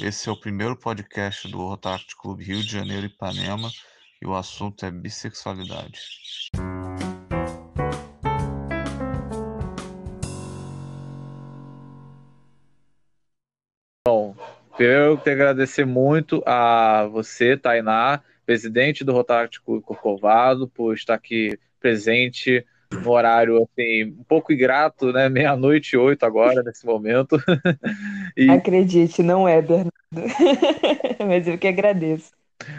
Esse é o primeiro podcast do Rotact Clube Rio de Janeiro e Ipanema e o assunto é bissexualidade. Bom, eu quero agradecer muito a você, Tainá, presidente do Rotact Clube Corcovado, por estar aqui presente no horário assim, um pouco ingrato, né? Meia-noite e oito agora, nesse momento. e... Acredite, não é, Bernardo. Mas eu que agradeço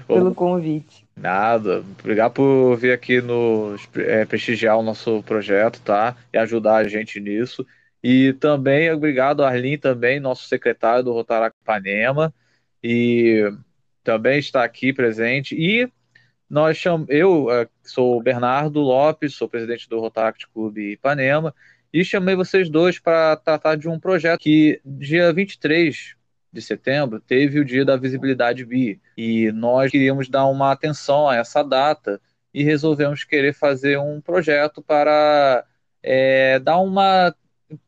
pelo convite. Nada. Obrigado por vir aqui nos é, prestigiar o nosso projeto, tá? E ajudar a gente nisso. E também obrigado Arlin também, nosso secretário do Rotaract Panema, e também está aqui presente. E nós cham... eu é, sou o Bernardo Lopes, sou presidente do Rotaract Clube Ipanema, e chamei vocês dois para tratar de um projeto que dia 23 de setembro teve o dia da visibilidade bi, e nós queríamos dar uma atenção a essa data e resolvemos querer fazer um projeto para é, dar uma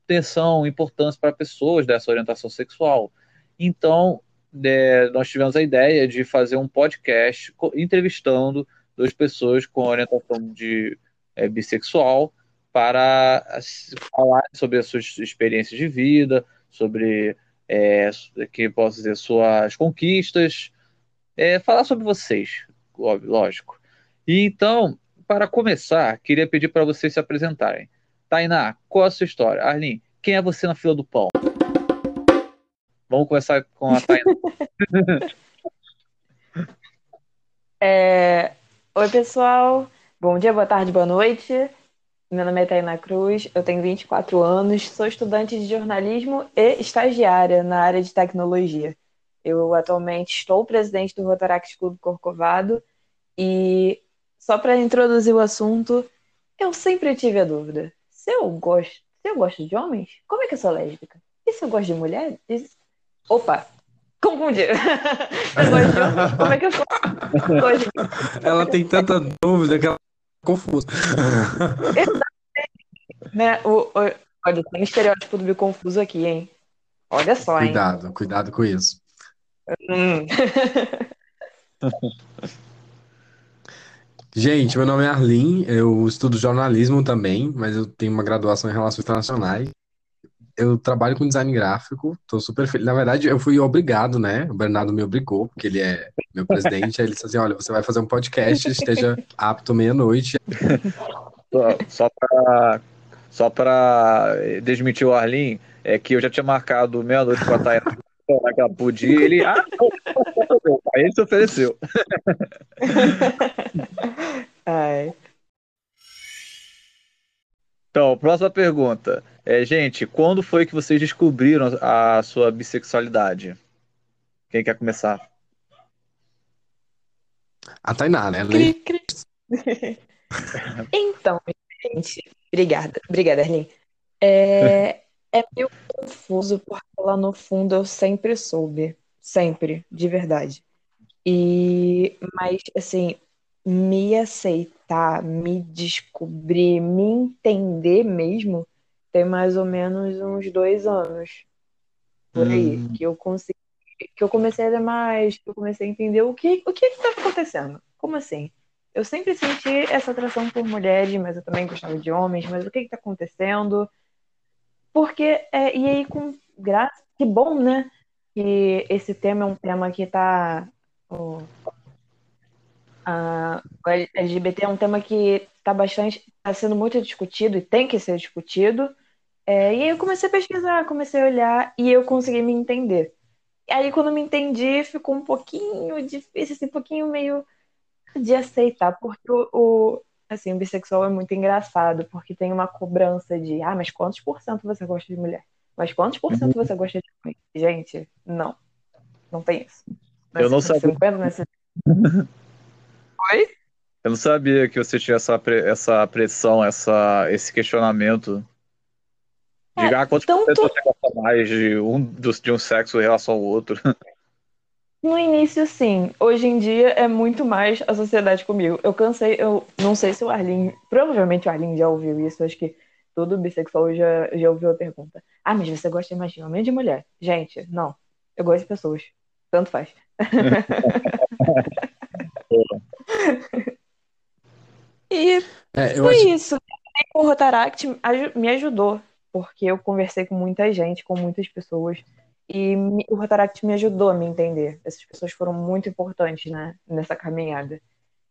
atenção, importância para pessoas dessa orientação sexual. Então, é, nós tivemos a ideia de fazer um podcast entrevistando duas pessoas com orientação de é, bissexual para falar sobre as suas experiências de vida, sobre é, que posso dizer suas conquistas, é, falar sobre vocês, lógico. E então, para começar, queria pedir para vocês se apresentarem. Tainá, qual a sua história? Arlene, quem é você na fila do pão? Vamos começar com a Tainá. é... Oi, pessoal. Bom dia, boa tarde, boa noite. Meu nome é Tainá Cruz, eu tenho 24 anos, sou estudante de jornalismo e estagiária na área de tecnologia. Eu atualmente estou presidente do Rotaract Clube Corcovado e só para introduzir o assunto, eu sempre tive a dúvida: se eu gosto, se eu gosto de homens, como é que eu sou lésbica? E se eu gosto de mulheres? Opa, confundi. Como é que eu sou? Ela tem tanta dúvida que ela tá confusa. né? O, o, olha, tem estereótipo do confuso aqui, hein? Olha só, hein? Cuidado, cuidado com isso. Hum. Gente, meu nome é Arlin, eu estudo jornalismo também, mas eu tenho uma graduação em Relações Internacionais. Eu trabalho com design gráfico, tô super feliz. Na verdade, eu fui obrigado, né? O Bernardo me obrigou, porque ele é meu presidente. aí ele disse assim: olha, você vai fazer um podcast, esteja apto meia-noite. Só para só para desmentir o Arlin, é que eu já tinha marcado meia-noite com a Tayana que ela podia, ele. Ah, aí ele se ofereceu. Ai. Então, próxima pergunta. É, gente, quando foi que vocês descobriram a sua bissexualidade? Quem quer começar? A Tainá, né? Cri, cri. então, gente, obrigada, obrigada, Arlene. É, é meio confuso, porque lá no fundo eu sempre soube. Sempre, de verdade. E, mas, assim, me aceitar, me descobrir, me entender mesmo, tem mais ou menos uns dois anos por aí, hum. que eu consegui, que eu comecei a ler mais, que eu comecei a entender o que o que estava acontecendo. Como assim? Eu sempre senti essa atração por mulheres, mas eu também gostava de homens, mas o que está acontecendo? Porque, é, e aí, com graça, que bom, né? Que esse tema é um tema que está. O, a, o LGBT é um tema que está bastante. está sendo muito discutido e tem que ser discutido. É, e aí eu comecei a pesquisar, comecei a olhar e eu consegui me entender. E aí, quando me entendi, ficou um pouquinho difícil, assim, um pouquinho meio de aceitar, porque o, o assim, o bissexual é muito engraçado, porque tem uma cobrança de, ah, mas quantos por cento você gosta de mulher? Mas quantos por cento você gosta de homem? Gente, não. Não tem isso. eu não sabia. 50, nesse... Oi? Eu não sabia que você tinha essa, essa pressão, essa, esse questionamento. De é, ah, quantos tanto... por cento você gosta mais de um, de um sexo em relação ao outro? No início, sim. Hoje em dia é muito mais a sociedade comigo. Eu cansei, eu não sei se o Arlin. Provavelmente o Arlin já ouviu isso, acho que todo bissexual já, já ouviu a pergunta. Ah, mas você gosta mais de homem ou de mulher? Gente, não. Eu gosto de pessoas. tanto faz. e É, eu foi acho. isso. O Rotaract me ajudou, porque eu conversei com muita gente, com muitas pessoas, e o Rotaract me ajudou a me entender. Essas pessoas foram muito importantes, né, nessa caminhada.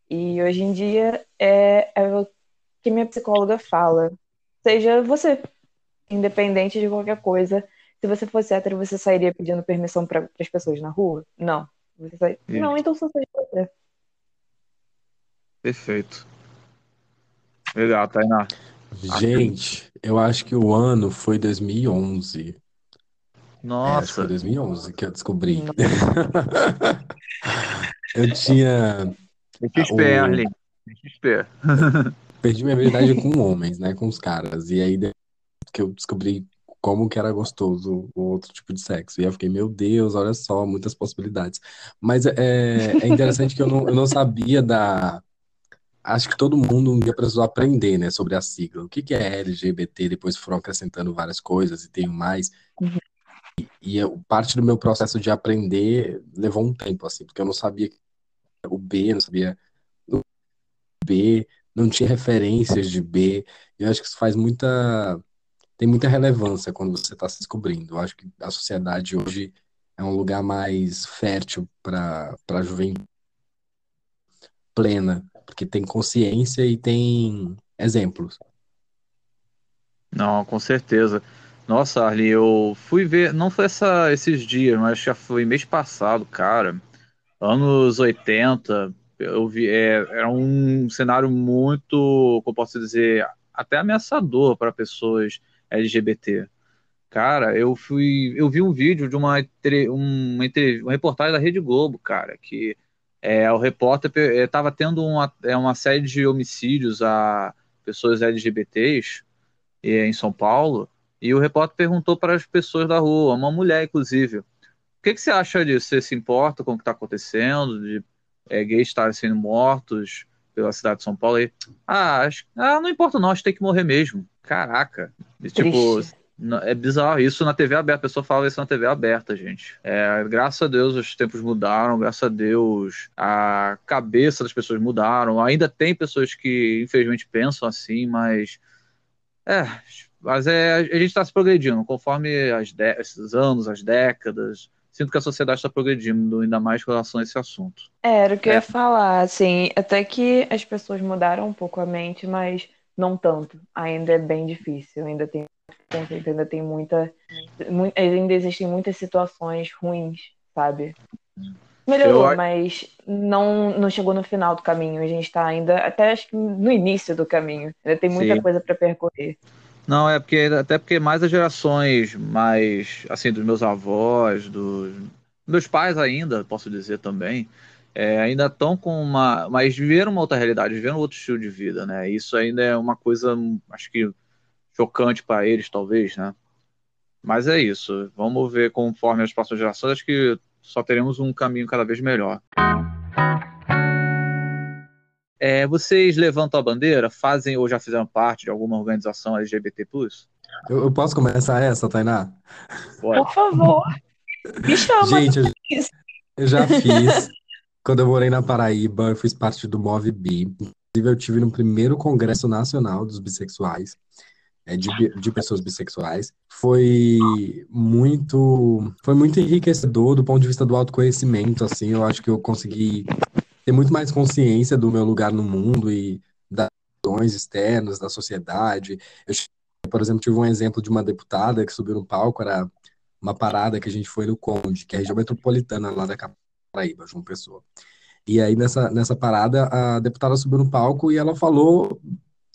E hoje em dia é, é o que minha psicóloga fala. Seja você, independente de qualquer coisa. Se você fosse hétero, você sairia pedindo permissão para as pessoas na rua? Não. Você sai... Não, então só seja você. Perfeito. Legal, Tainá. Gente, eu acho que o ano foi 2011. É, acho que foi Nossa, 2011 que eu descobri. Eu tinha. XP, o- Arlene. XP. Perdi minha virgindade com homens, né? Com os caras. E aí que eu descobri como que era gostoso o outro tipo de sexo. E eu fiquei, meu Deus, olha só, muitas possibilidades. Mas é, é interessante que eu não, eu não sabia da. Acho que todo mundo um dia precisou aprender, né, sobre a sigla. O que que é LGBT? Depois foram acrescentando várias coisas e tem mais. E eu- parte do meu processo de aprender levou um tempo, assim, porque eu não sabia o B, não sabia o B, não tinha referências de B. Eu acho que isso faz muita, tem muita relevância quando você está se descobrindo. Eu acho que a sociedade hoje é um lugar mais fértil para a juventude plena, porque tem consciência e tem exemplos. Não, com certeza. Nossa, Arli, eu fui ver, não foi essa, esses dias, mas já foi mês passado, cara. Anos 80, eu vi, é, era um cenário muito, como posso dizer, até ameaçador para pessoas LGBT. Cara, eu fui, eu vi um vídeo de uma, uma, uma reportagem da Rede Globo, cara, que é, o repórter estava tendo uma, é, uma série de homicídios a pessoas LGBTs eh, em São Paulo, e o repórter perguntou para as pessoas da rua, uma mulher inclusive, o que que você acha disso? Você se importa com o que está acontecendo, de eh, gays estarem sendo mortos pela cidade de São Paulo? E, ah, acho, ah, não importa não, acho que tem que morrer mesmo. Caraca, E, tipo, Triste. É bizarro isso na TV aberta, a pessoa fala isso na TV aberta, gente. É, graças a Deus os tempos mudaram, graças a Deus a cabeça das pessoas mudaram. Ainda tem pessoas que infelizmente pensam assim, mas é, mas é, a gente está se progredindo conforme as esses anos, as décadas. Sinto que a sociedade está progredindo, ainda mais com relação a esse assunto. É, Era o que eu É. ia falar, assim, até que as pessoas mudaram um pouco a mente, mas não tanto. Ainda é bem difícil, ainda tem ainda tem muita, mu- ainda existem muitas situações ruins, sabe? Melhorou, Eu mas não, não chegou no final do caminho. A gente tá ainda, até acho que no início do caminho. Ainda tem muita Sim. coisa para percorrer. Não, é porque até porque mais as gerações mais assim dos meus avós, dos meus pais ainda, posso dizer também, é, ainda estão com uma, mas viveram uma outra realidade, viveram outro estilo de vida, né? Isso ainda é uma coisa, acho que chocante para eles, talvez, né? Mas é isso. Vamos ver conforme as próximas gerações, acho que só teremos um caminho cada vez melhor. É, vocês levantam a bandeira, fazem ou já fizeram parte de alguma organização LGBT+. Eu, eu posso começar essa, Tainá? Pode. Por favor, me chama. Gente, eu, eu já fiz. Quando eu morei na Paraíba, eu fiz parte do Move Bi. Inclusive, eu tive no primeiro Congresso Nacional dos Bissexuais, de, bi- de pessoas bissexuais. Foi muito, foi muito enriquecedor do ponto de vista do autoconhecimento, assim. Eu acho que eu consegui ter muito mais consciência do meu lugar no mundo e das questões externas da sociedade. Eu, por exemplo, tive um exemplo de uma deputada que subiu no palco, era uma parada que a gente foi no Conde, que é a região metropolitana lá da Paraíba, João Pessoa. E aí, nessa, nessa parada, a deputada subiu no palco e ela falou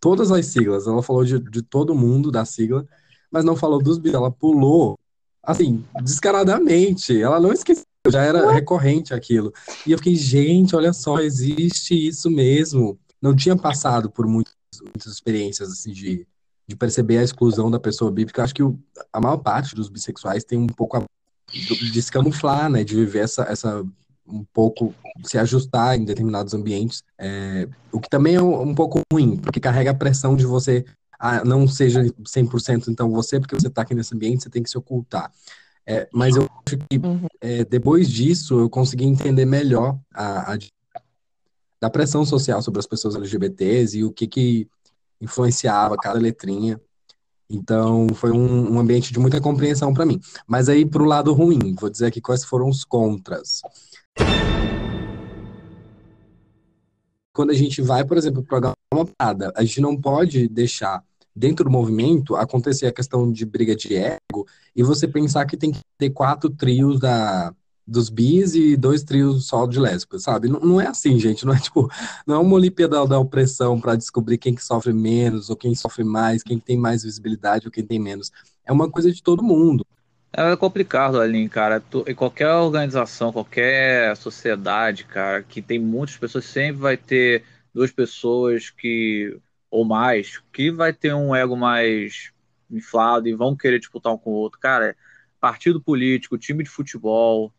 todas as siglas. Ela falou de, de todo mundo da sigla, mas não falou dos bis. Ela pulou, assim, descaradamente. Ela não esqueceu, já era recorrente aquilo. E eu fiquei, gente, olha só, existe isso mesmo. Não tinha passado por muitas, muitas experiências, assim, de, de perceber a exclusão da pessoa bi, porque eu acho que o- a maior parte dos bissexuais tem um pouco a, de se camuflar, né, de viver essa, essa um pouco se ajustar em determinados ambientes, é, o que também é um, um pouco ruim, porque carrega a pressão de você, ah, não seja 100% então você, porque você está aqui nesse ambiente, você tem que se ocultar. É, mas eu acho que Uhum. é, depois disso eu consegui entender melhor a, a da pressão social sobre as pessoas LGBTs e o que que influenciava cada letrinha. Então, foi um, um ambiente de muita compreensão para mim. Mas aí, pro lado ruim, vou dizer aqui quais foram os contras. Quando a gente vai, por exemplo, programar uma parada, a gente não pode deixar dentro do movimento acontecer a questão de briga de ego e você pensar que tem que ter quatro trios da, dos bis e dois trios só de lésbicas, sabe? Não, não é assim, gente. Não é tipo, não é uma Olimpíada da opressão para descobrir quem que sofre menos ou quem sofre mais, quem tem mais visibilidade ou quem tem menos. É uma coisa de todo mundo. É complicado, Aline, cara. Tu- Em qualquer organização, qualquer sociedade, cara, que tem muitas pessoas, sempre vai ter duas pessoas que, ou mais, que vai ter um ego mais inflado e vão querer disputar um com o outro. Cara, partido político, time de futebol,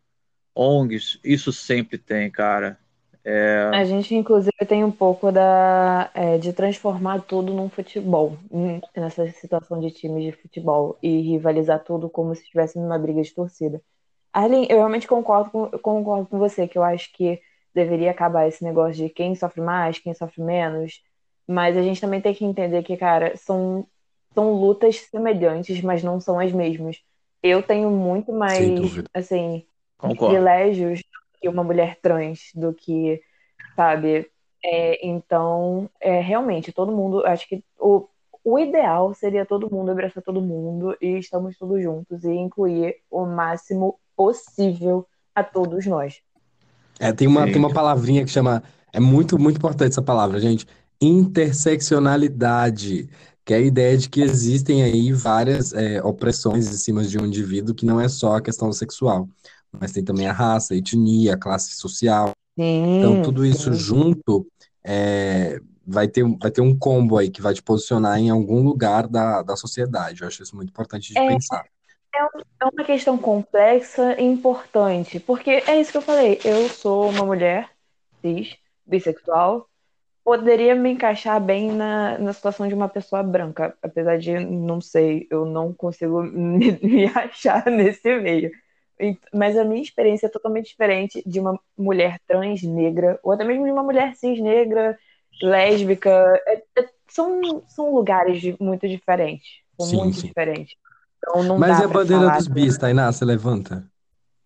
ONGs, isso sempre tem, cara. A gente, inclusive, tem um pouco da, é, de transformar tudo num futebol, nessa situação de times de futebol, e rivalizar tudo como se estivesse numa briga de torcida. Arlen, eu realmente concordo com, concordo com você, que eu acho que deveria acabar esse negócio de quem sofre mais, quem sofre menos, mas a gente também tem que entender que, cara, são, são lutas semelhantes, mas não são as mesmas. Eu tenho muito mais, assim, Concordo. privilégios que uma mulher trans, do que, sabe? É, então, é, realmente, todo mundo, acho que o, o ideal seria todo mundo abraçar todo mundo e estamos todos juntos e incluir o máximo possível a todos nós. É, tem uma, Sim. tem uma palavrinha que chama. É muito, muito importante essa palavra, gente. Interseccionalidade, que é a ideia de que existem aí várias é, opressões em cima de um indivíduo, que não é só a questão sexual, mas tem também a raça, a etnia, a classe social. Então, Sim, tudo isso sim. junto é, vai ter, vai ter um combo aí que vai te posicionar em algum lugar da, da sociedade. Eu acho isso muito importante de É. pensar. É uma questão complexa e importante, porque é isso que eu falei. Eu sou uma mulher cis, bissexual, poderia me encaixar bem na, na situação de uma pessoa branca, apesar de, não sei, eu não consigo me, me achar nesse meio. Mas a minha experiência é totalmente diferente de uma mulher trans negra, ou até mesmo de uma mulher cis negra, lésbica. É- é- são, são lugares muito diferentes. Sim, muito sim. diferentes. Então Mas e a pra bandeira dos bis, Tainá? Você levanta?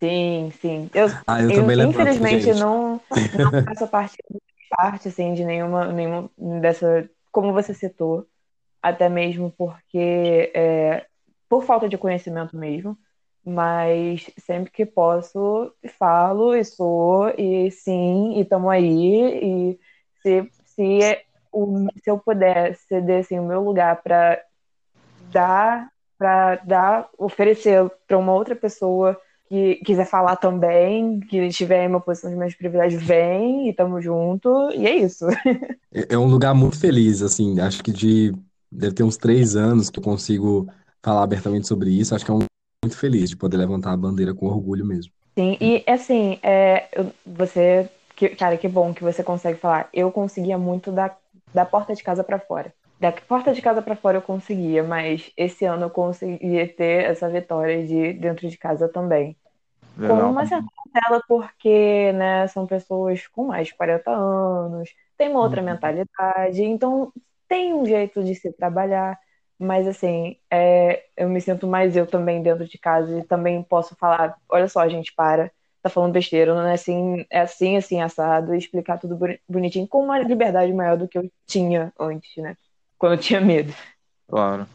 Sim, sim. Eu, Ah, eu eu, também levanto, infelizmente não, não faço parte, parte assim, de nenhuma, nenhuma dessa, como você citou, até mesmo porque é, por falta de conhecimento mesmo, mas sempre que posso, falo e sou, e sim, e estamos aí, e se, se, é o, se eu puder ceder assim, o meu lugar para dar, para dar, oferecer para uma outra pessoa que quiser falar também, que estiver em uma posição de mais privilégio, vem e tamo junto, e é isso. É é um lugar muito feliz, assim, acho que de deve ter uns três anos que eu consigo falar abertamente sobre isso, acho que é um muito feliz de poder levantar a bandeira com orgulho mesmo. Sim, e assim, é, você, que, cara, que bom que você consegue falar. Eu conseguia muito da, da porta de casa pra fora. Da porta de casa pra fora eu conseguia, mas esse ano eu conseguia ter essa vitória de dentro de casa também. Com uma certa cautela, porque, né, são pessoas com mais de 40 anos, tem uma outra Uhum. mentalidade, então tem um jeito de se trabalhar, mas assim, é, eu me sinto mais eu também dentro de casa e também posso falar, olha só, gente, para, tá falando besteira, não é assim, é assim, assim, assado, e explicar tudo boni- bonitinho, com uma liberdade maior do que eu tinha antes, né, quando eu tinha medo. Claro.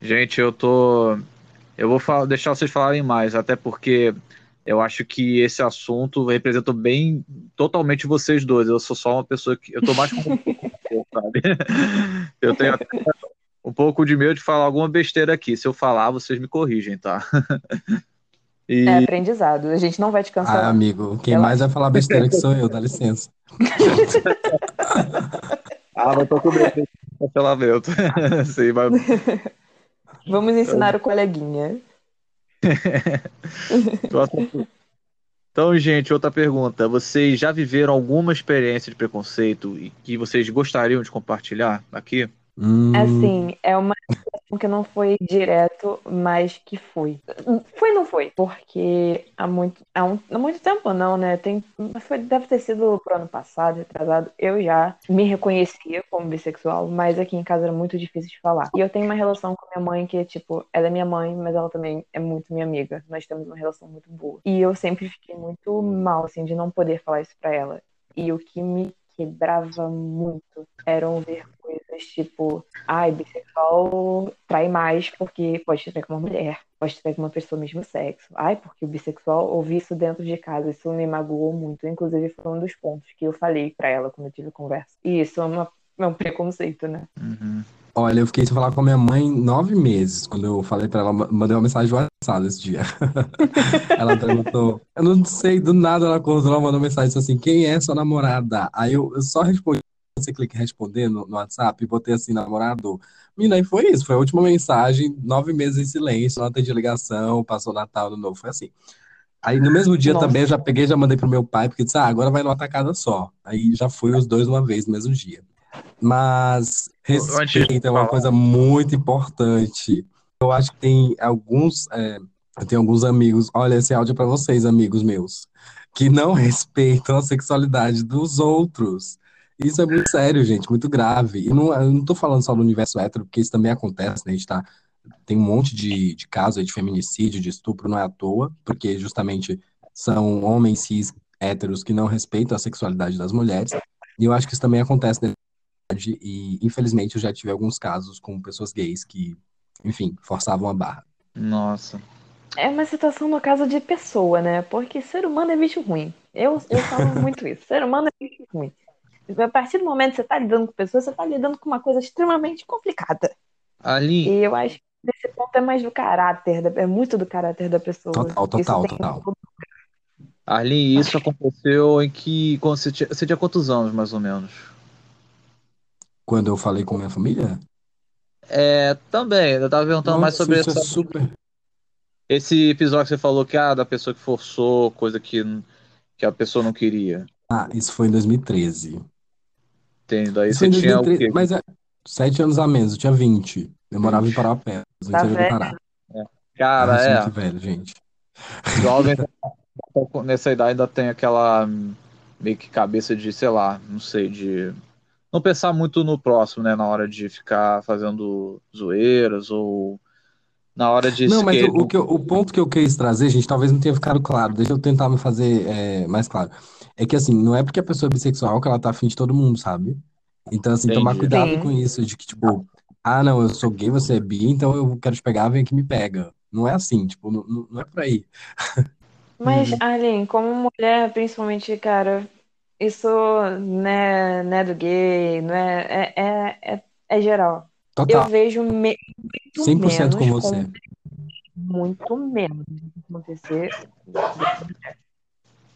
Gente, eu tô. Eu vou falar- deixar vocês falarem mais, até porque eu acho que esse assunto representa bem totalmente vocês dois. Eu sou só uma pessoa que. Eu tô mais como eu, sabe? Eu tenho até um pouco de medo de falar alguma besteira aqui. Se eu falar, vocês me corrigem, tá? E É aprendizado, a gente não vai te Ah, cancelar. amigo, quem mais vai falar besteira que sou eu, dá licença. Ah, mas tô com medo desse cancelamento. Sim, mas Vamos ensinar o coleguinha. Então, gente, outra pergunta. Vocês já viveram alguma experiência de preconceito e que vocês gostariam de compartilhar aqui? Hum, Assim, é uma que não foi direto, mas que foi. Foi não foi? Porque há muito, há, um, há muito tempo não, né? Tem, foi, deve ter sido pro ano passado, retrasado. Eu já me reconhecia como bissexual, mas aqui em casa era muito difícil de falar. E eu tenho uma relação com minha mãe que, tipo, ela é minha mãe, mas ela também é muito minha amiga. Nós temos uma relação muito boa. E eu sempre fiquei muito mal, assim, de não poder falar isso pra ela. E o que me quebrava muito eram ver coisas tipo, ai, bissexual trai mais porque pode ter com uma mulher, pode ter com uma pessoa do mesmo sexo. Ai, porque o bissexual ouvi isso dentro de casa, isso me magoou muito. Inclusive, foi um dos pontos que eu falei para ela quando eu tive conversa. E isso é, uma, é um preconceito, né? Uhum. Olha, eu fiquei sem falar com a minha mãe nove meses, quando eu falei pra ela, mandei uma mensagem no WhatsApp esse dia. Ela perguntou, eu não sei, do nada ela acordou, ela mandou mensagem assim, quem é sua namorada? Aí eu, eu só respondi, você clica em responder no, no WhatsApp e botei assim, namorado. Menina, e foi isso, foi a última mensagem, nove meses em silêncio, não atendi ligação, passou Natal, Ano Novo, foi assim. Aí no mesmo dia Nossa. também eu já peguei, já mandei pro meu pai, porque disse, ah, agora vai numa tacada só. Aí já fui os dois uma vez no mesmo dia. Mas respeito é uma coisa muito importante. Eu acho que tem alguns, é, eu tenho alguns amigos, olha esse áudio é pra vocês, amigos meus, que não respeitam a sexualidade dos outros. Isso é muito sério, gente, muito grave. E não, eu não tô falando só do universo hétero, porque isso também acontece, né? A gente tá, tem um monte de, de casos de feminicídio, de estupro, não é à toa, porque justamente são homens cis héteros que não respeitam a sexualidade das mulheres. E eu acho que isso também acontece na verdade, e infelizmente eu já tive alguns casos com pessoas gays que, enfim, forçavam a barra. Nossa. É uma situação no caso de pessoa, né? Porque ser humano é bicho ruim. Eu, eu falo muito isso. Ser humano é bicho ruim. A partir do momento que você tá lidando com pessoas, você tá lidando com uma coisa extremamente complicada. Ali, E eu acho que esse ponto é mais do caráter, é muito do caráter da pessoa. Total, Isso total, total. tudo. Arlene, isso aconteceu em que. Você, tinha, você tinha quantos anos, mais ou menos? Quando eu falei com minha família, É, também, eu tava perguntando mais nossa, sobre isso é essa- super. esse episódio que você falou que, ah, da pessoa que forçou, coisa que, que a pessoa não queria. Ah, isso foi em 2013. Entendo. Aí Isso você tinha o 2013, quê? mas é sete anos a menos, eu tinha 20. Eu morava em Parapé, no Tá interior do. Pará. Cara, eu sou é. muito velho, gente. Jovem nessa idade ainda tem aquela hum, meio que cabeça de, sei lá, não sei, de não pensar muito no próximo, né? Na hora de ficar fazendo zoeiras ou na hora de Não, mas o, o que eu- o ponto que eu quis trazer, gente, talvez não tenha ficado claro. Deixa eu tentar me fazer é, mais claro. É que, assim, não é porque a pessoa é bissexual que ela tá afim de todo mundo, sabe? Então, assim, tomar Entendi. cuidado Sim. com isso, de que, tipo, ah, não, eu sou gay, você é bi, então eu quero te pegar, vem aqui e me pega. Não é assim, tipo, não, não é por aí. Mas, Uhum. Arlene, como mulher, principalmente, cara, isso né, não é do gay, não é, é, é, é, é geral. Eu Total, vejo me, muito 100% com você. muito menos acontecer.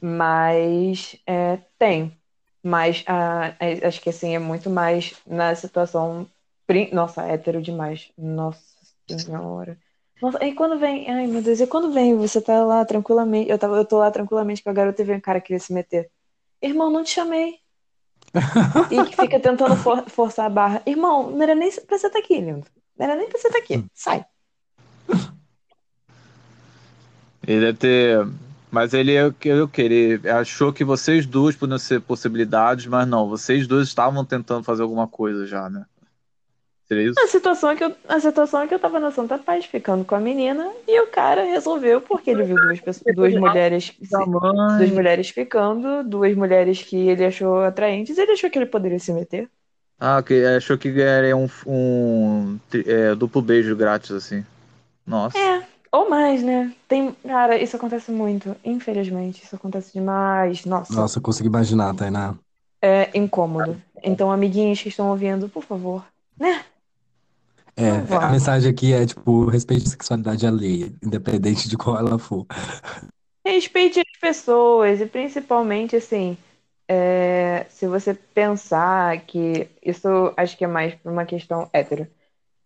Mas é, tem. Mas ah, acho que assim é muito mais na situação. Nossa, hétero demais. Nossa senhora. Nossa, e quando vem. Ai, meu Deus, e quando vem, você tá lá tranquilamente. Eu, tava, eu tô lá tranquilamente com a garota e vem um cara que queria se meter. Irmão, não te chamei. E que fica tentando for- forçar a barra. Irmão, não era nem pra você estar aqui, lindo. Não era nem pra você estar aqui. Sai. Ele deve ter. Mas ele eu eu querer. Achou que vocês duas podiam ser possibilidades, mas não, vocês dois estavam tentando fazer alguma coisa já, né? Seria isso? A situação é que eu, a situação é que eu tava na Santa Paz ficando com a menina e o cara resolveu, porque ele viu duas pessoas, duas mulheres, duas mulheres ficando, duas mulheres que ele achou atraentes, ele achou que ele poderia se meter. Ah, que achou que era um, um é, duplo beijo grátis, assim. Nossa. É, ou mais, né? Tem, cara, isso acontece muito, infelizmente, isso acontece demais. Nossa, Nossa, eu consigo imaginar, Tainá. é incômodo. Então, amiguinhos que estão ouvindo, por favor, né? É, a mensagem aqui é, tipo, respeite a sexualidade alheia, independente de qual ela for. Respeite as pessoas e principalmente assim, é, se você pensar que isso acho que é mais por uma questão hétero.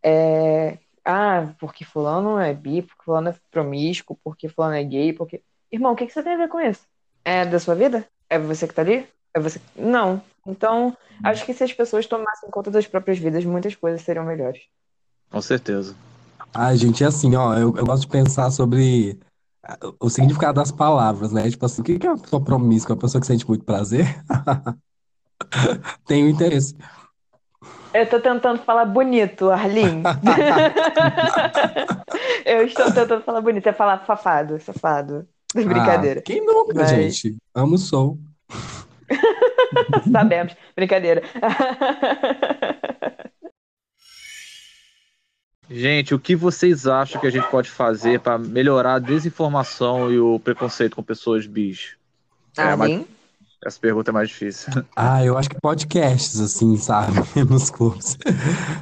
É, ah, porque fulano é bi, porque fulano é promíscuo, porque fulano é gay, porque. Irmão, o que que você tem a ver com isso? É da sua vida? É você que tá ali? É você. Não. Então, acho que se as pessoas tomassem conta das próprias vidas, muitas coisas seriam melhores. Com certeza. Ai, gente, é assim, ó, eu, eu gosto de pensar sobre ah, o significado das palavras, né? Tipo assim, o que que é uma pessoa promíscua? Uma pessoa que sente muito prazer? Tenho interesse. Eu tô tentando falar bonito, Arlin. Eu estou tentando falar bonito. É falar safado, safado. Brincadeira. Ah, quem nunca, Mas- gente? Amo o som. Sabemos. Brincadeira. Gente, o que vocês acham que a gente pode fazer para melhorar a desinformação e o preconceito com pessoas bis? É, mas-? Essa pergunta é mais difícil. Ah, eu acho que podcasts, assim, sabe? Nos clubes.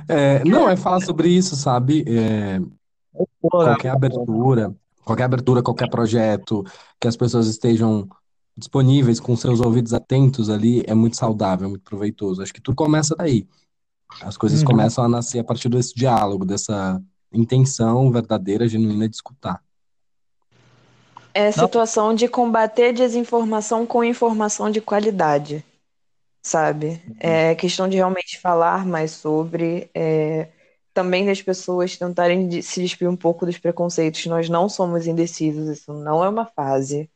É, não, é falar sobre isso, sabe? É, qualquer abertura, qualquer abertura, qualquer projeto, que as pessoas estejam disponíveis com seus ouvidos atentos ali, é muito saudável, muito proveitoso. Acho que tudo começa daí. As coisas Uhum. começam a nascer a partir desse diálogo, dessa intenção verdadeira, genuína de escutar. É situação de combater desinformação com informação de qualidade, sabe? É questão de realmente falar mais sobre, é, também das pessoas tentarem de- se despir um pouco dos preconceitos. Nós não somos indecisos, isso não é uma fase.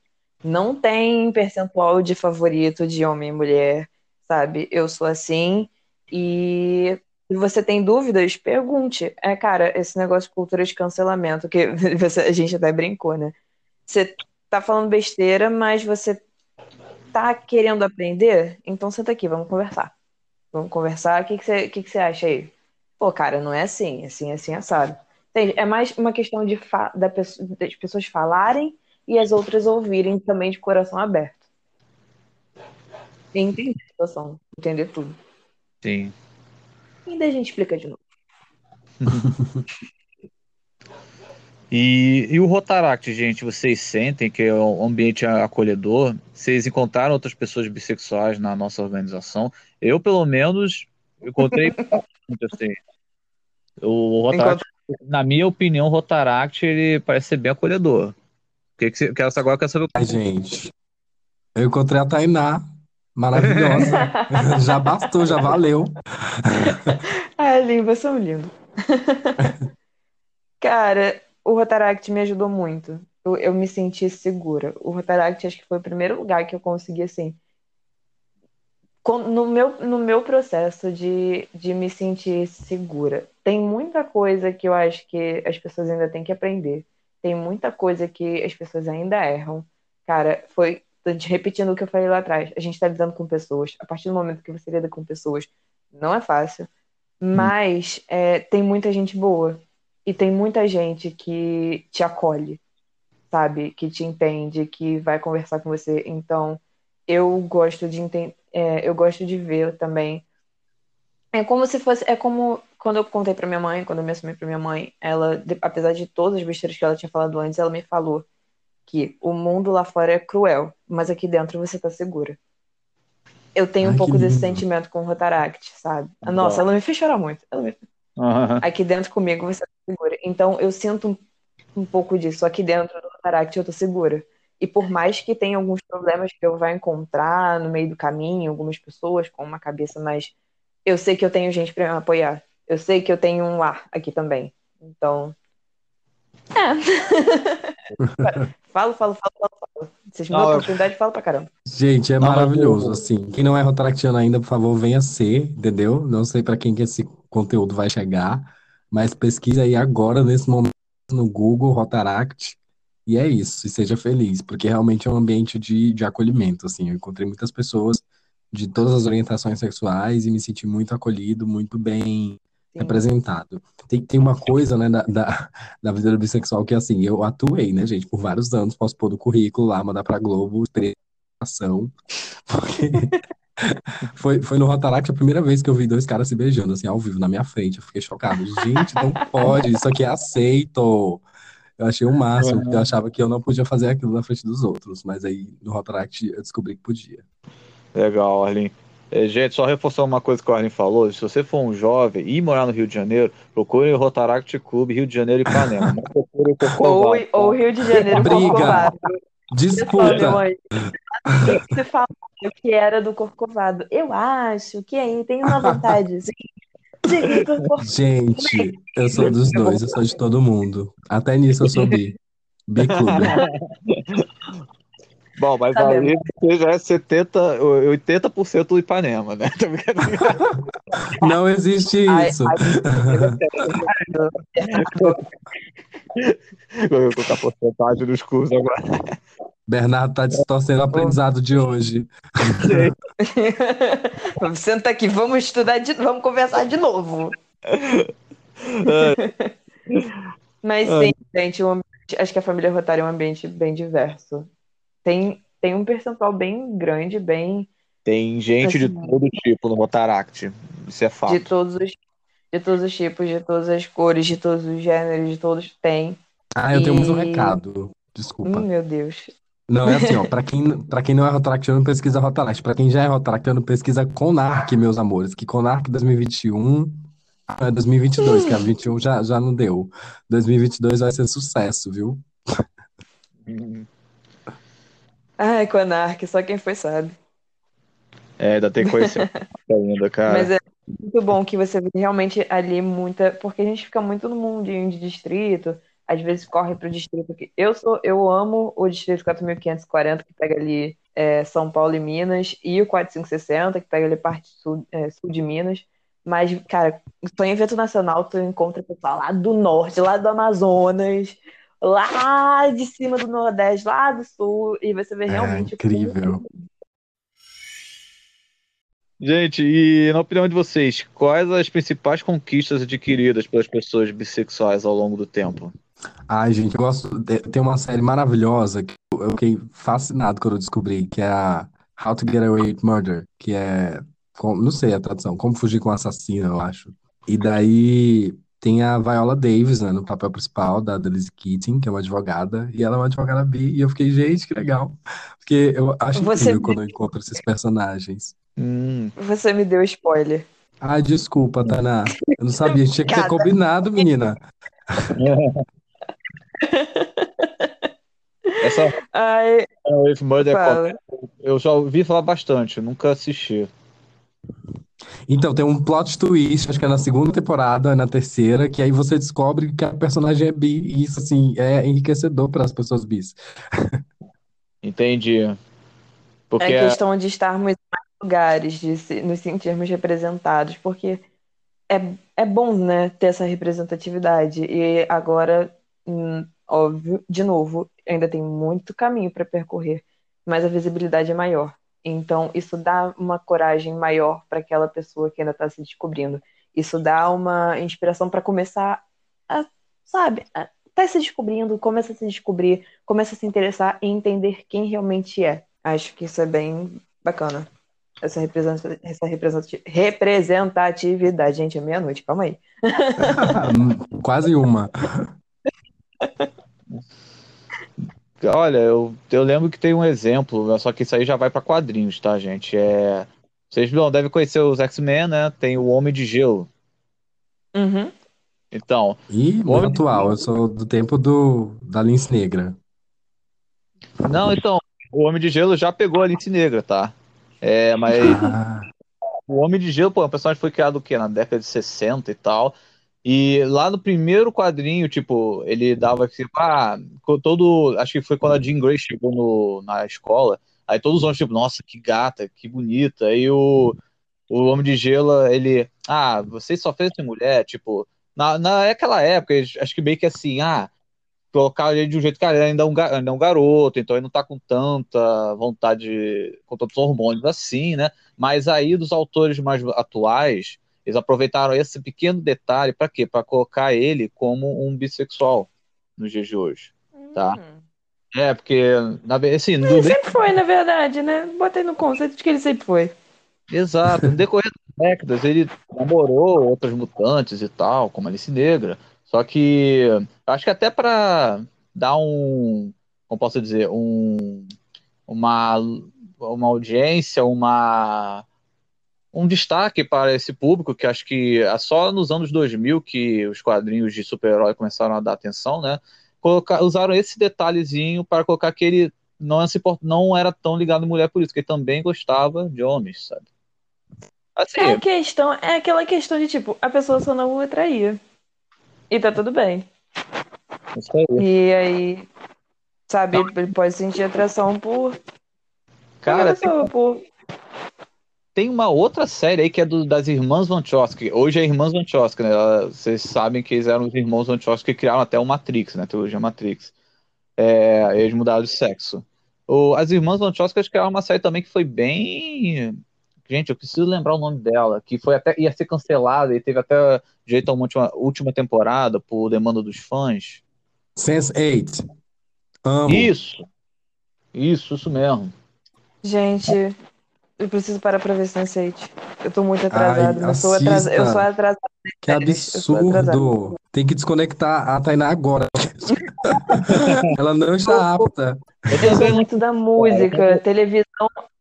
Não tem percentual de favorito de homem e mulher, sabe? Eu sou assim e você tem dúvidas, pergunte. É, cara, esse negócio de cultura de cancelamento, que você- a gente até brincou, né? Você tá falando besteira, mas você tá querendo aprender? Então senta aqui, vamos conversar. Vamos conversar. O que que você, que que você acha aí? Pô, cara, não é assim, assim, assim, assado. Entende? É mais uma questão de da das pessoas falarem e as outras ouvirem também de coração aberto. Entender a situação, entender tudo. Sim. E daí a gente explica de novo. E, e o Rotaract, gente, vocês sentem que é um ambiente acolhedor? Vocês encontraram outras pessoas bissexuais na nossa organização? Eu, pelo menos, encontrei muito assim. O Rotaract, na minha opinião, o Rotaract ele parece ser bem acolhedor. O que que você, agora eu quero saber o Ai, gente, eu encontrei a Tainá, maravilhosa. Já bastou, já valeu. Ah, é um lindo. Cara, o Rotaract me ajudou muito. Eu, eu me senti segura. O Rotaract acho que foi o primeiro lugar que eu consegui, assim, no meu, no meu processo de, de me sentir segura. Tem muita coisa que eu acho que as pessoas ainda têm que aprender. Tem muita coisa que as pessoas ainda erram. Cara, foi repetindo o que eu falei lá atrás. A gente está lidando com pessoas. A partir do momento que você lida com pessoas, não é fácil. Mas é, tem muita gente boa. E tem muita gente que te acolhe, sabe? Que te entende, que vai conversar com você. Então, eu gosto de é, eu gosto de ver também. É como se fosse, é como quando eu contei pra minha mãe, quando eu me assumi pra minha mãe, ela, apesar de todas as besteiras que ela tinha falado antes, ela me falou que o mundo lá fora é cruel, mas aqui dentro você tá segura. Eu tenho um Ai, que pouco desse sentimento com o Rotaract, sabe? Bom. Nossa, ela me fez chorar muito. Ela me Aham. aqui dentro comigo você tá segura. Então eu sinto um, um pouco disso. Aqui dentro do Rotaract eu tô segura. E por mais que tenha alguns problemas que eu vá encontrar no meio do caminho, algumas pessoas com uma cabeça mais. Eu sei que eu tenho gente pra me apoiar. Eu sei que eu tenho um lar aqui também. Então. É. falo, falo, falo, falo, falo. Vocês me dão eu- oportunidade, falo pra caramba. Gente, é maravilhoso, assim. Quem não é Rotaractiano ainda, por favor, venha ser, entendeu? Não sei para quem que esse conteúdo vai chegar, mas pesquisa aí agora, nesse momento, no Google, Rotaract, e é isso, e seja feliz, porque realmente é um ambiente de, de acolhimento, assim. Eu encontrei muitas pessoas de todas as orientações sexuais e me senti muito acolhido, muito bem. Representado. Tem, tem uma coisa, né, da, da, da vida do bissexual que, assim, eu atuei, né, gente, por vários anos, posso pôr no currículo lá, mandar pra Globo, experiência, porque foi, foi no Rotaract a primeira vez que eu vi dois caras se beijando, assim, ao vivo, na minha frente, eu fiquei chocado. Gente, não pode, isso aqui é aceito. Eu achei o máximo, porque eu achava que eu não podia fazer aquilo na frente dos outros, mas aí no Rotaract eu descobri que podia. Legal, Arlin. É, gente, só reforçar uma coisa que o Arlin falou: se você for um jovem e morar no Rio de Janeiro, procure o Rotaract Clube Rio de Janeiro e Ipanema. Não procure o Ou, Corcovado. ou Rio de Janeiro, Briga. Corcovado. Disputa! anjo. O que você falou que era do Corcovado? Eu acho que aí tem uma vontade. Gente, eu sou dos dois, eu sou de todo mundo. Até nisso eu sou bi. Bi clube. Bom, mas Tá aí você já é 70, 80% do Ipanema, né? Não existe Ai, isso. Vou colocar porcentagem nos cursos agora. Bernardo tá distorcendo o aprendizado de hoje. Senta aqui, vamos estudar, de, vamos conversar de novo. Mas sim, gente, o ambiente- acho que a família Rotária é um ambiente bem diverso. Tem, tem um percentual bem grande, bem Tem gente de Assim. todo tipo no Rotaract. Isso é fato. de todos os, de todos os tipos, de todas as cores, de todos os gêneros, de todos tem. Ah, eu tenho mais um E- recado. Desculpa. Hum, meu Deus. Não, é assim, ó. Pra quem, pra quem não é Rotaractiano, pesquisa Rotaract. Pra quem já é Rotaractiano, pesquisa Conarc, meus amores. Que Conarc 2021 ah, é 2022, que a 21 já, já não deu. 2022 vai ser sucesso, viu? Ai, Conark, só quem foi sabe. É, ainda tem coisa ainda, cara. Mas é muito bom que você vê realmente ali muita. Porque a gente fica muito no mundinho de distrito, às vezes corre pro distrito que. Eu sou, eu amo o distrito 4540, que pega ali é, São Paulo e Minas, e o 4560, que pega ali parte sul, é, sul de Minas. Mas, cara, só em evento nacional tu encontra pessoal lá do norte, lá do Amazonas, lá de cima do Nordeste, lá do sul, e você vê É realmente incrível. Gente, e na opinião de vocês, quais as principais conquistas adquiridas pelas pessoas bissexuais ao longo do tempo? Ai, gente, eu gosto. de- Tem uma série maravilhosa que eu fiquei fascinado quando eu descobri, que é a How to Get Away with Murder, que é. Não sei a tradução, Como Fugir com um Assassino, eu acho. E daí tem a Viola Davis, né, no papel principal, da Denise Keating, que é uma advogada, e ela é uma advogada bi, e eu fiquei, gente, que legal. Porque eu acho Você incrível quando eu encontro esses personagens. Hum, Você me deu spoiler. Ai, desculpa, Tainá. Eu não sabia, tinha que ter combinado, menina. essa Ai, With Murder fala. eu já ouvi falar bastante, nunca assisti. Então, tem um plot twist, acho que é na segunda temporada, na terceira, que aí você descobre que a personagem é bi, e isso, assim, é enriquecedor para as pessoas bis. Entendi. Porque É questão de estarmos em mais lugares, de se- nos sentirmos representados, porque é, é bom, né, ter essa representatividade. E agora, hum, óbvio, de novo, ainda tem muito caminho para percorrer, mas a visibilidade é maior. Então, isso dá uma coragem maior para aquela pessoa que ainda está se descobrindo. Isso dá uma inspiração para começar a, sabe, a, tá se descobrindo, começa a se descobrir, começa a se interessar e entender quem realmente é. Acho que isso é bem bacana. Essa, representa- essa representati- representatividade. Gente, é meia-noite, calma aí. Quase uma. Olha, eu, eu lembro que tem um exemplo, só que isso aí já vai para quadrinhos, tá, gente? É, vocês não devem conhecer os X-Men, né? Tem o Homem de Gelo. Uhum. Então, E muito Homem- atual, eu sou do tempo do, da Lince Negra. não, então, o Homem de Gelo já pegou a Lince Negra, tá? É, mas Ah, o Homem de Gelo, pô, o personagem foi criado o quê? Na década de 60 e tal. E lá no primeiro quadrinho, tipo, ele dava assim, ah, todo. Acho que foi quando a Jean Grey chegou no, na escola. Aí todos os homens, tipo, nossa, que gata, que bonita. Aí o, o Homem de Gelo, ele, ah, vocês só fez mulher, tipo, na, naquela época, acho que meio que assim, ah, colocar ele de um jeito que ah, ele ainda é um, ainda é um garoto, então ele não tá com tanta vontade, com tantos hormônios assim, né? Mas aí dos autores mais atuais, eles aproveitaram esse pequeno detalhe para quê? Para colocar ele como um bissexual nos dias de hoje. Tá. Hum. É, porque, na assim, no Ele de- sempre foi, na verdade, né? Botei no conceito de que ele sempre foi. exato, no decorrer das décadas, ele namorou outras mutantes e tal, como a Alice Negra. Só que acho que até para dar um, como posso dizer, um, uma, uma audiência, uma um destaque para esse público, que acho que é só nos anos 2000 que os quadrinhos de super-herói começaram a dar atenção, né? Colocar, usaram esse detalhezinho para colocar que ele não, se import- não era tão ligado em mulher por isso, que ele também gostava de homens, sabe? Assim, É a questão, é aquela questão de tipo, a pessoa só não o atraía. E tá tudo bem. isso aí. E aí, sabe, ele pode sentir atração por Cara, qualquer pessoa, por. Tem uma outra série aí que é do- das irmãs Wachowski. Hoje é Irmãs Wachowski, né? Vocês sabem que eles eram os irmãos Wachowski que criaram até o Matrix, né? A trilogia Matrix. É, eles mudaram de sexo. O- as irmãs Wachowski criaram uma série também que foi bem. Gente, eu preciso lembrar o nome dela, que foi até ia ser cancelada e teve até direito a uma última, última temporada por demanda dos fãs. Sense8. Amo. Isso, isso, isso mesmo. Gente, eu preciso parar pra ver Sense8. Eu tô muito atrasada. Ai, eu sou atrasada. Eu sou atrasada. Que absurdo. Tem que desconectar a Tainá agora. Ela não está apta. Eu sou muito da música, televisão.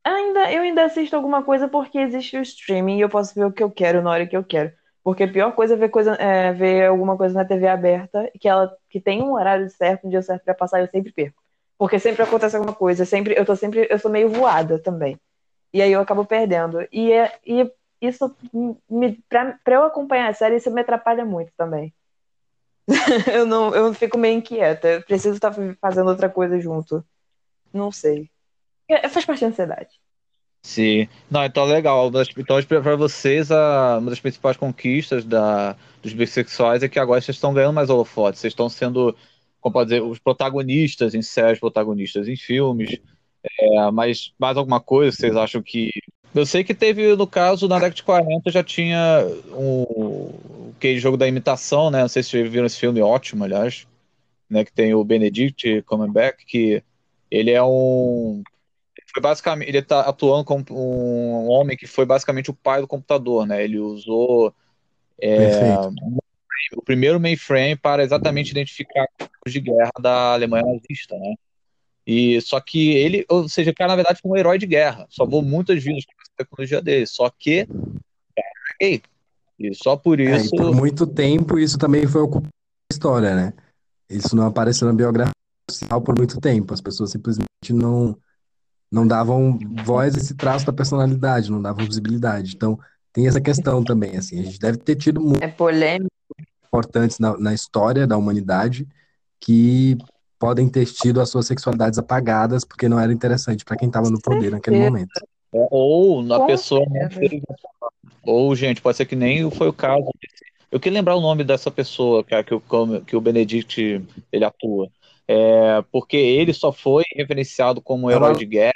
Ainda, eu ainda assisto alguma coisa porque existe o streaming e eu posso ver o que eu quero na hora que eu quero. Porque a pior coisa é ver, coisa, é, ver alguma coisa na TV aberta que ela que tem um horário certo, um dia certo pra passar, eu sempre perco. Porque sempre acontece alguma coisa, sempre, eu tô sempre, eu sou meio voada também. E aí eu acabo perdendo. E, é, e isso, me, pra, pra eu acompanhar a série, isso me atrapalha muito também. eu não, eu fico meio inquieta. Eu preciso estar fazendo outra coisa junto. Não sei. É, faz parte da ansiedade. Sim. Não, então legal. Então, para vocês, a, uma das principais conquistas da, dos bissexuais é que agora vocês estão ganhando mais holofotes. Vocês estão sendo, como pode dizer, os protagonistas em séries, protagonistas em filmes. É, mas mais alguma coisa vocês acham que. Eu sei que teve, no caso, na década de 40 já tinha um, aquele jogo da imitação, né? Não sei se vocês viram esse filme ótimo, aliás, né? Que tem o Benedict Cumberbatch, que ele é um foi basicamente ele está atuando como um homem que foi basicamente o pai do computador, né? Ele usou Perfeito. o primeiro mainframe para exatamente identificar grupos de guerra da Alemanha nazista, né? E só que ele, ou seja, o cara na verdade foi um herói de guerra, salvou muitas vidas com essa tecnologia dele, só que é gay. E só por É, e isso, por muito tempo isso também foi ocupado da história, né? Isso não apareceu na biografia oficial por muito tempo. As pessoas simplesmente não, não davam voz a esse traço da personalidade, não davam visibilidade. Então, tem essa questão também, assim. A gente deve ter tido muito É polêmico. importantes na, na história da humanidade que podem ter tido as suas sexualidades apagadas porque não era interessante para quem estava no poder naquele momento. ou a Com pessoa Ou, gente, pode ser que nem foi o caso. Eu queria lembrar o nome dessa pessoa que, que, o, que o Benedict ele atua. É, porque ele só foi referenciado como herói de guerra.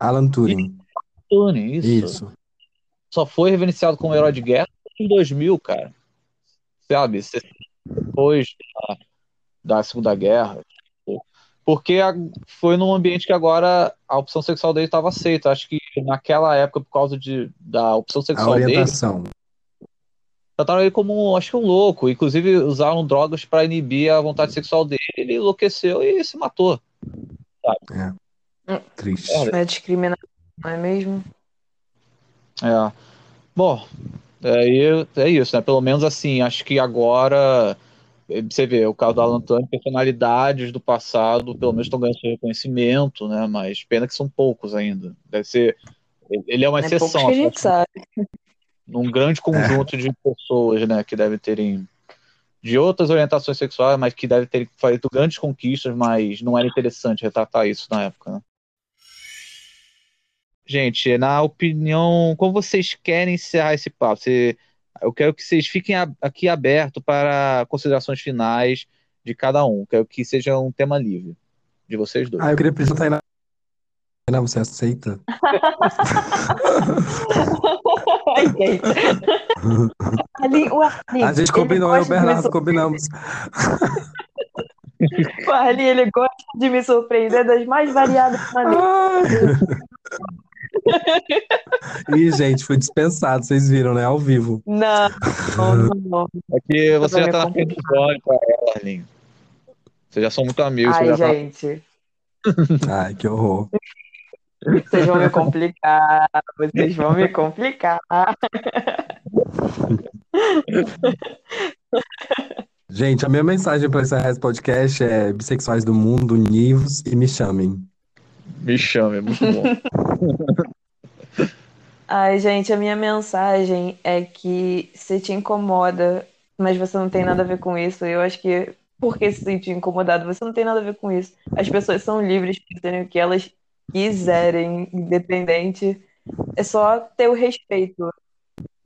Alan Turing. Turing, isso. Isso. Só foi referenciado como herói de guerra em 2000, cara. Sabe? Depois da, da Segunda Guerra. Porque a, foi num ambiente que agora a opção sexual dele estava aceita. Acho que naquela época, por causa de, da opção A sexual dele, orientação. trataram ele como, acho que um louco. Inclusive, usaram drogas para inibir a vontade sexual dele. Ele enlouqueceu e se matou. Triste. É. É discriminação, não é mesmo? É. Bom, é, é isso, né? Pelo menos assim, acho que agora. Você vê, o caso do Alan Turing, personalidades do passado, pelo menos estão ganhando seu reconhecimento, né? Mas pena que são poucos ainda. Deve ser. Ele é uma É poucos exceção, que a assim, gente sabe. num grande conjunto de pessoas, né, que devem terem de outras orientações sexuais, mas que devem ter feito grandes conquistas, mas não era interessante retratar isso na época, né? Gente, na opinião, como vocês querem encerrar esse papo? Você- eu quero que vocês fiquem aqui abertos para considerações finais de cada um. Quero que seja um tema livre de vocês dois. Ah, eu queria Tainá. Tainá, você aceita? Ai, gente. Ali, o Arley, A gente combinou, eu e o Bernardo combinamos. O Arley, ele gosta de me surpreender das mais variadas maneiras. Ih, gente, foi dispensado, vocês viram, né? Ao vivo. Não, não, não. É que você já me tá na frente dos olhos pra ela, Arlinho. Vocês já são muito amigos. Ai, tá- gente, Ai, que horror. vocês vão me complicar, vocês vão me complicar. Gente, a minha mensagem para encerrar esse podcast é bissexuais do mundo, univos e me chamem. Me chame, é muito bom. Ai, gente, a minha mensagem é que se te incomoda, mas você não tem nada a ver com isso, eu acho que por que se sentir incomodado? Você não tem nada a ver com isso. As pessoas são livres para terem o que elas quiserem, independente. É só ter o respeito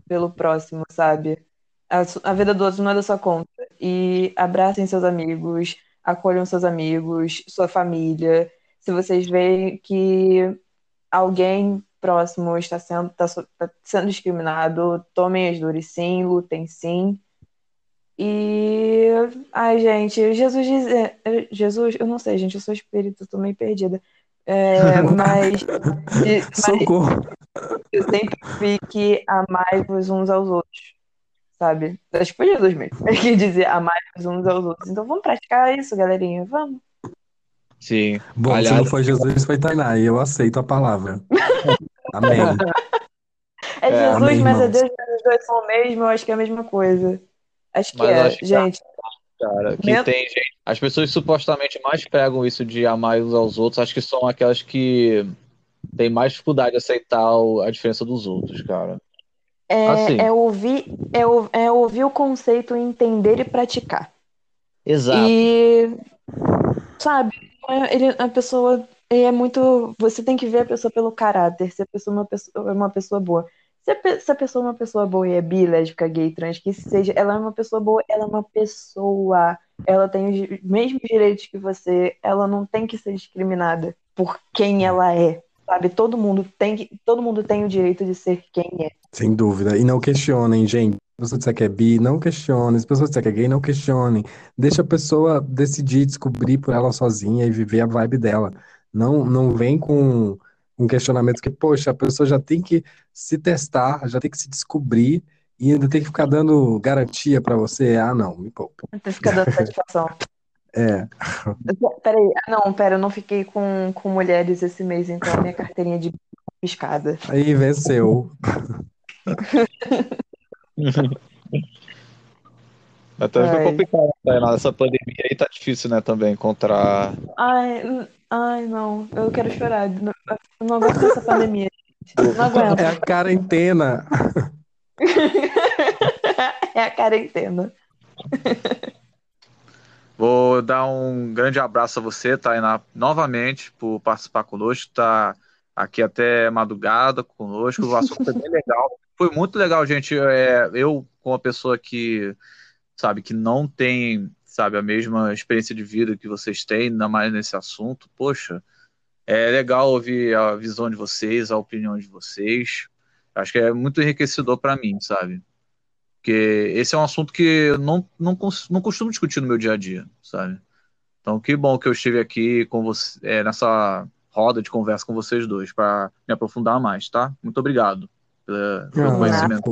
pelo próximo, sabe? A, a vida do outro não é da sua conta. E abracem seus amigos, acolham seus amigos, sua família. Se vocês veem que alguém próximo está sendo, está, está sendo discriminado, tomem as dores sim, lutem sim. E. Ai, gente, Jesus diz. É, é, Jesus, eu não sei, gente, eu sou espírito, estou meio perdida. É, mas, mas. Socorro! Eu sempre vi que amai-vos uns aos outros, sabe? Acho que foi Jesus mesmo. É que dizia amai-vos uns aos outros. Então vamos praticar isso, galerinha, vamos. Sim. Bom, se não foi Jesus, foi Tainá, e eu aceito a palavra. Amém. É É, Jesus, amém, mas é irmãos. Deus, mas os dois são o mesmo, eu acho que é a mesma coisa. Acho que Mas é, acho que gente. cara, que Meu- tem gente. As pessoas que supostamente mais pegam isso de amar uns aos outros, acho que são aquelas que têm mais dificuldade de aceitar a diferença dos outros, cara. É, Assim. é ouvir, é, é ouvir o conceito, entender e praticar. Exato. E, sabe, é- ele, a pessoa é muito. Você tem que ver a pessoa pelo caráter, se a pessoa é uma pessoa, é uma pessoa boa. Se a, se a pessoa é uma pessoa boa e é bi, lésbica, gay, trans, que seja, ela é uma pessoa boa, ela é uma pessoa. Ela tem os mesmos direitos que você, ela não tem que ser discriminada por quem ela é. Sabe, todo mundo tem que, todo mundo tem o direito de ser quem é. Sem dúvida. E não questionem, gente. Se você disser que é bi, não questionem. Se a pessoa disser que é gay, não questionem. Deixa a pessoa decidir, descobrir por ela sozinha e viver a vibe dela. Não, não vem com um questionamento que, poxa, a pessoa já tem que se testar, já tem que se descobrir e ainda tem que ficar dando garantia pra você. Ah, não, me poupe. Tem que ficar dando satisfação. É, Peraí, ah, não, pera, eu não fiquei com, com mulheres esse mês, então a minha carteirinha de piscada. aí venceu. Até foi Ai. complicado, né? Nessa pandemia aí tá difícil, né, também encontrar. Ai, ai, não, eu quero chorar. Não- Eu não aguento dessa pandemia, gente. Não aguento. É a quarentena. É a quarentena. Vou dar um grande abraço a você, Tainá, novamente, por participar conosco, tá aqui até madrugada conosco. O assunto foi bem legal. Foi muito legal, gente. É, eu, como uma pessoa que, sabe, que não tem, sabe, a mesma experiência de vida que vocês têm, ainda mais nesse assunto, poxa, é legal ouvir a visão de vocês, a opinião de vocês. Acho que é muito enriquecedor para mim, sabe? Porque esse é um assunto que eu não, não, não costumo discutir no meu dia a dia, sabe? Então, que bom que eu estive aqui com você, é, nessa roda de conversa com vocês dois, para me aprofundar mais, tá? Muito obrigado pelo Ah, conhecimento.